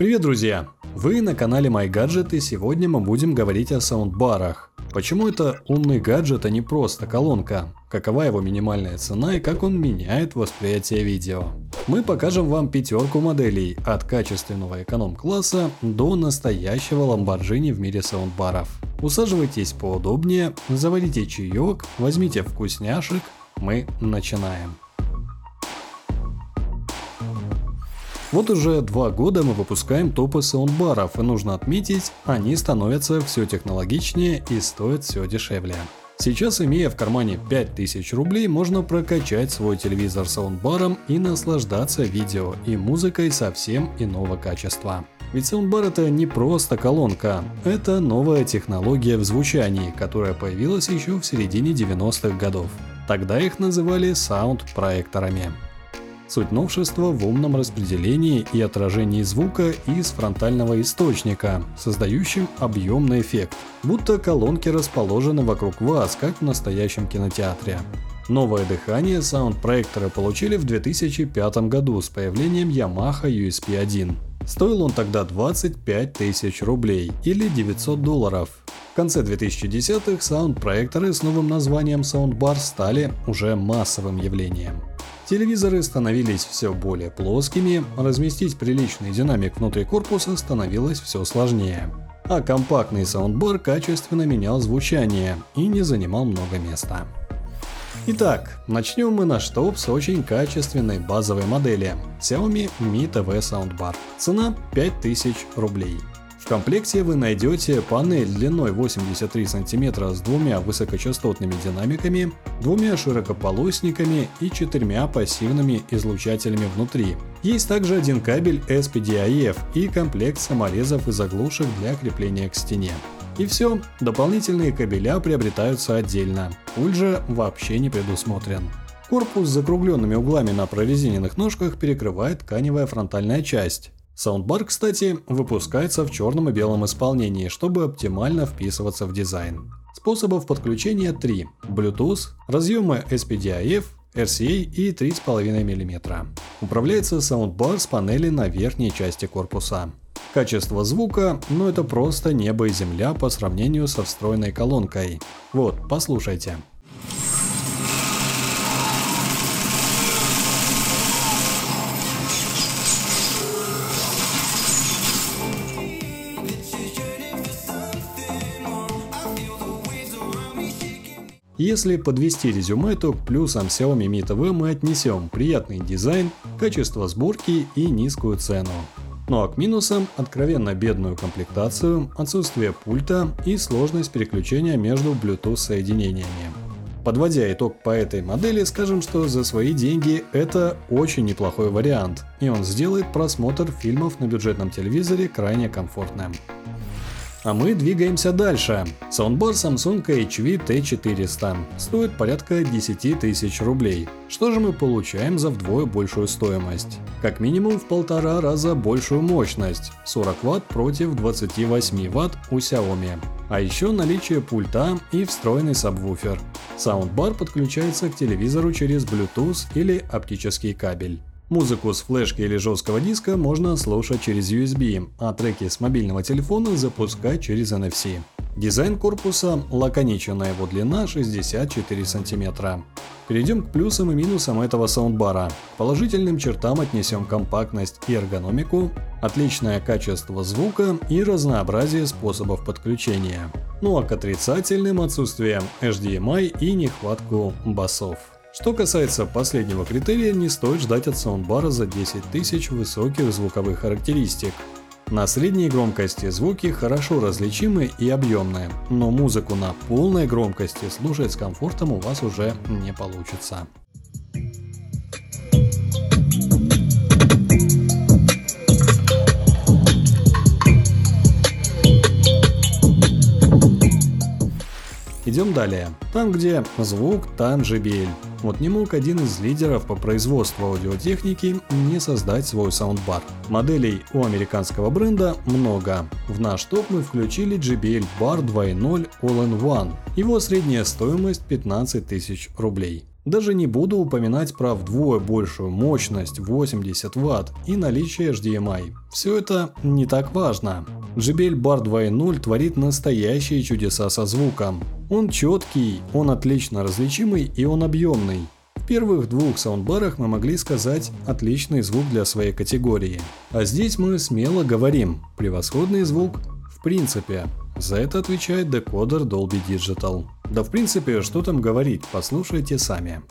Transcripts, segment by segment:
Привет, друзья! Вы на канале MyGadget и сегодня мы будем говорить о саундбарах. Почему это умный гаджет, а не просто колонка? Какова его минимальная цена и как он меняет восприятие видео? Мы покажем вам пятерку моделей от качественного эконом-класса до настоящего ламборджини в мире саундбаров. Усаживайтесь поудобнее, заварите чаек, возьмите вкусняшек, мы начинаем. Вот уже два года мы выпускаем топы саундбаров, и нужно отметить, они становятся все технологичнее и стоят все дешевле. Сейчас, имея в кармане 5000 рублей, можно прокачать свой телевизор саундбаром и наслаждаться видео и музыкой совсем иного качества. Ведь саундбар это не просто колонка, это новая технология в звучании, которая появилась еще в середине 90-х годов. Тогда их называли саунд-проекторами. Суть новшества в умном распределении и отражении звука из фронтального источника, создающим объемный эффект, будто колонки расположены вокруг вас, как в настоящем кинотеатре. Новое дыхание саунд-проекторы получили в 2005 году с появлением Yamaha USP-1. Стоил он тогда 25 тысяч рублей или 900 долларов. В конце 2010-х саунд-проекторы с новым названием Soundbar стали уже массовым явлением. Телевизоры становились все более плоскими, разместить приличный динамик внутри корпуса становилось все сложнее. А компактный саундбар качественно менял звучание и не занимал много места. Итак, начнем мы наш топ с очень качественной базовой модели Xiaomi Mi TV Soundbar. Цена 5000 рублей комплекте вы найдете панель длиной 83 см с двумя высокочастотными динамиками, двумя широкополосниками и четырьмя пассивными излучателями внутри. Есть также один кабель SPDIF и комплект саморезов и заглушек для крепления к стене. И все, дополнительные кабеля приобретаются отдельно. Пульт же вообще не предусмотрен. Корпус с закругленными углами на прорезиненных ножках перекрывает тканевая фронтальная часть. Саундбар, кстати, выпускается в черном и белом исполнении, чтобы оптимально вписываться в дизайн. Способов подключения три: Bluetooth, разъемы SPDIF, RCA и 3,5 мм. Управляется саундбар с панели на верхней части корпуса. Качество звука, ну это просто небо и земля по сравнению со встроенной колонкой. Вот, послушайте. Если подвести резюме, то к плюсам Xiaomi Mi TV мы отнесем приятный дизайн, качество сборки и низкую цену. Ну а к минусам откровенно бедную комплектацию, отсутствие пульта и сложность переключения между Bluetooth соединениями. Подводя итог по этой модели, скажем, что за свои деньги это очень неплохой вариант, и он сделает просмотр фильмов на бюджетном телевизоре крайне комфортным. А мы двигаемся дальше. Саундбар Samsung HV T400 стоит порядка 10 тысяч рублей. Что же мы получаем за вдвое большую стоимость? Как минимум в полтора раза большую мощность – 40 Вт против 28 Вт у Xiaomi. А еще наличие пульта и встроенный сабвуфер. Саундбар подключается к телевизору через Bluetooth или оптический кабель. Музыку с флешки или жесткого диска можно слушать через USB, а треки с мобильного телефона запускать через NFC. Дизайн корпуса лаконичен, его длина 64 см. Перейдем к плюсам и минусам этого саундбара. К положительным чертам отнесем компактность и эргономику, отличное качество звука и разнообразие способов подключения. Ну а к отрицательным отсутствием HDMI и нехватку басов. Что касается последнего критерия, не стоит ждать от саундбара за 10 тысяч высоких звуковых характеристик. На средней громкости звуки хорошо различимы и объемные, но музыку на полной громкости слушать с комфортом у вас уже не получится. Идем далее. Там, где звук, там JBL. Вот не мог один из лидеров по производству аудиотехники не создать свой саундбар. Моделей у американского бренда много. В наш топ мы включили JBL Bar 2.0 All-in-One. Его средняя стоимость 15 тысяч рублей. Даже не буду упоминать про вдвое большую мощность 80 Вт и наличие HDMI. Все это не так важно. JBL Bar 2.0 творит настоящие чудеса со звуком. Он четкий, он отлично различимый и он объемный. В первых двух саундбарах мы могли сказать отличный звук для своей категории. А здесь мы смело говорим превосходный звук в принципе. За это отвечает декодер Dolby Digital. Да в принципе, что там говорить, послушайте сами.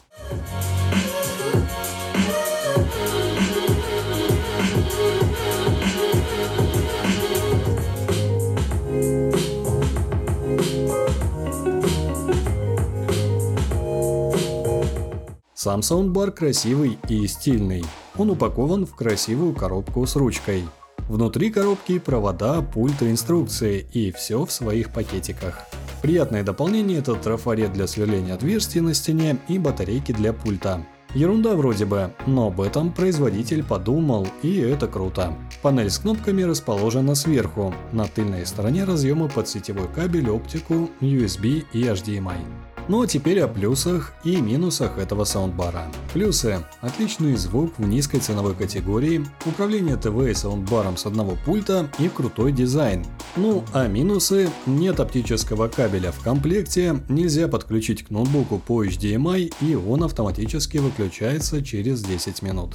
Сам саундбар красивый и стильный. Он упакован в красивую коробку с ручкой. Внутри коробки провода, пульт и инструкции, и все в своих пакетиках. Приятное дополнение это трафарет для сверления отверстий на стене и батарейки для пульта. Ерунда вроде бы, но об этом производитель подумал, и это круто. Панель с кнопками расположена сверху, на тыльной стороне разъемы под сетевой кабель, оптику, USB и HDMI. Ну а теперь о плюсах и минусах этого саундбара. Плюсы. Отличный звук в низкой ценовой категории, управление ТВ и саундбаром с одного пульта и крутой дизайн. Ну а минусы. Нет оптического кабеля в комплекте, нельзя подключить к ноутбуку по HDMI и он автоматически выключается через 10 минут.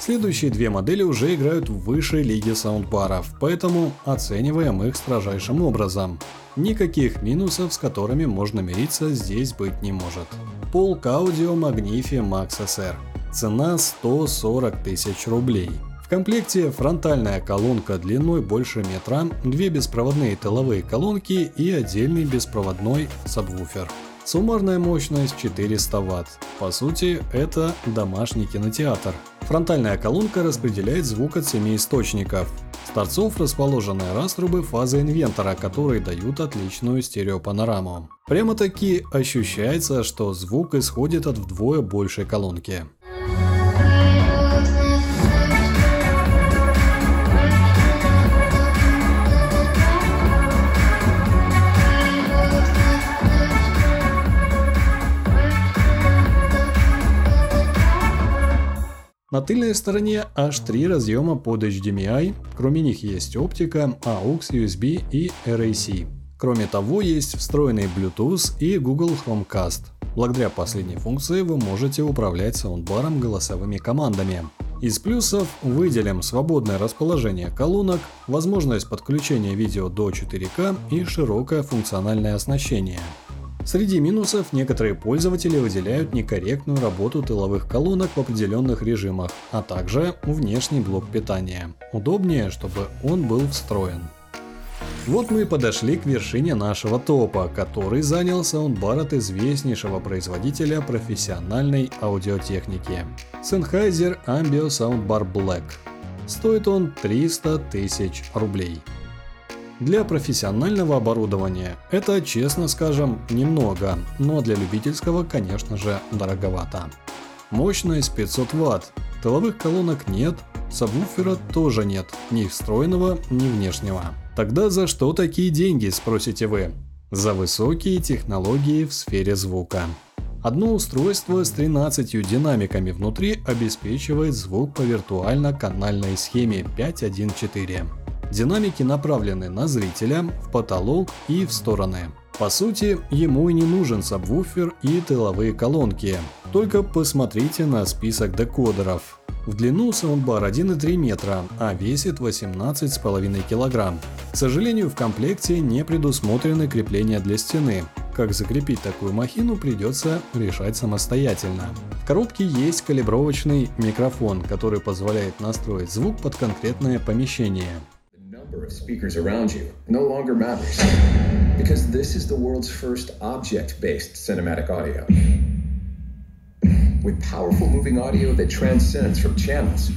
Следующие две модели уже играют в высшей лиге саундбаров, поэтому оцениваем их строжайшим образом. Никаких минусов, с которыми можно мириться, здесь быть не может. Полк Audio Magnifi Max SR. Цена 140 тысяч рублей. В комплекте фронтальная колонка длиной больше метра, две беспроводные тыловые колонки и отдельный беспроводной сабвуфер. Суммарная мощность 400 Вт. По сути, это домашний кинотеатр. Фронтальная колонка распределяет звук от 7 источников. С торцов расположены раструбы фазы инвентора, которые дают отличную стереопанораму. Прямо-таки ощущается, что звук исходит от вдвое большей колонки. На тыльной стороне аж три разъема под HDMI, кроме них есть оптика, AUX, USB и RAC. Кроме того, есть встроенный Bluetooth и Google Chromecast. Благодаря последней функции вы можете управлять саундбаром голосовыми командами. Из плюсов выделим свободное расположение колонок, возможность подключения видео до 4К и широкое функциональное оснащение. Среди минусов некоторые пользователи выделяют некорректную работу тыловых колонок в определенных режимах, а также внешний блок питания. Удобнее, чтобы он был встроен. Вот мы и подошли к вершине нашего топа, который занял саундбар от известнейшего производителя профессиональной аудиотехники. Sennheiser Ambio Soundbar Black. Стоит он 300 тысяч рублей. Для профессионального оборудования это, честно скажем, немного, но для любительского, конечно же, дороговато. Мощность 500 Вт, тыловых колонок нет, сабвуфера тоже нет, ни встроенного, ни внешнего. Тогда за что такие деньги, спросите вы? За высокие технологии в сфере звука. Одно устройство с 13 динамиками внутри обеспечивает звук по виртуально-канальной схеме 514. Динамики направлены на зрителя, в потолок и в стороны. По сути, ему и не нужен сабвуфер и тыловые колонки. Только посмотрите на список декодеров. В длину саундбар 1,3 метра, а весит 18,5 кг. К сожалению, в комплекте не предусмотрены крепления для стены. Как закрепить такую махину придется решать самостоятельно. В коробке есть калибровочный микрофон, который позволяет настроить звук под конкретное помещение. Of speakers around you no longer matters because this is the world's first object based cinematic audio. With powerful moving audio that transcends from channels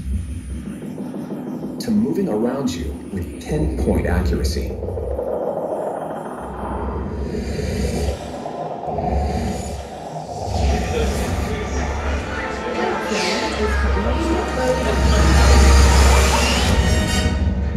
to moving around you with pinpoint accuracy.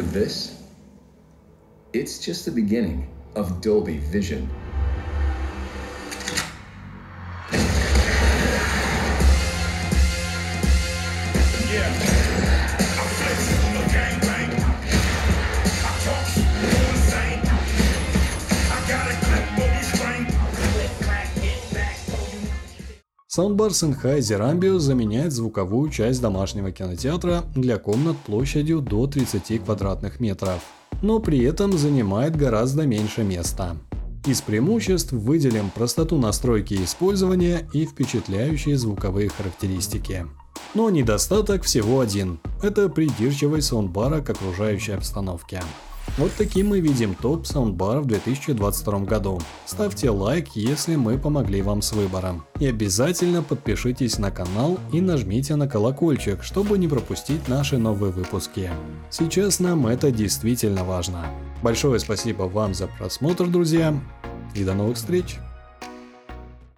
Remember this? It's just the beginning of Dolby Vision. Soundbar Sennheiser Ambius заменяет звуковую часть домашнего кинотеатра для комнат площадью до 30 квадратных метров, но при этом занимает гораздо меньше места. Из преимуществ выделим простоту настройки и использования и впечатляющие звуковые характеристики. Но недостаток всего один – это придирчивость саундбара к окружающей обстановке. Вот таким мы видим топ саундбаров в 2022 году. Ставьте лайк, если мы помогли вам с выбором. И обязательно подпишитесь на канал и нажмите на колокольчик, чтобы не пропустить наши новые выпуски. Сейчас нам это действительно важно. Большое спасибо вам за просмотр, друзья, и до новых встреч!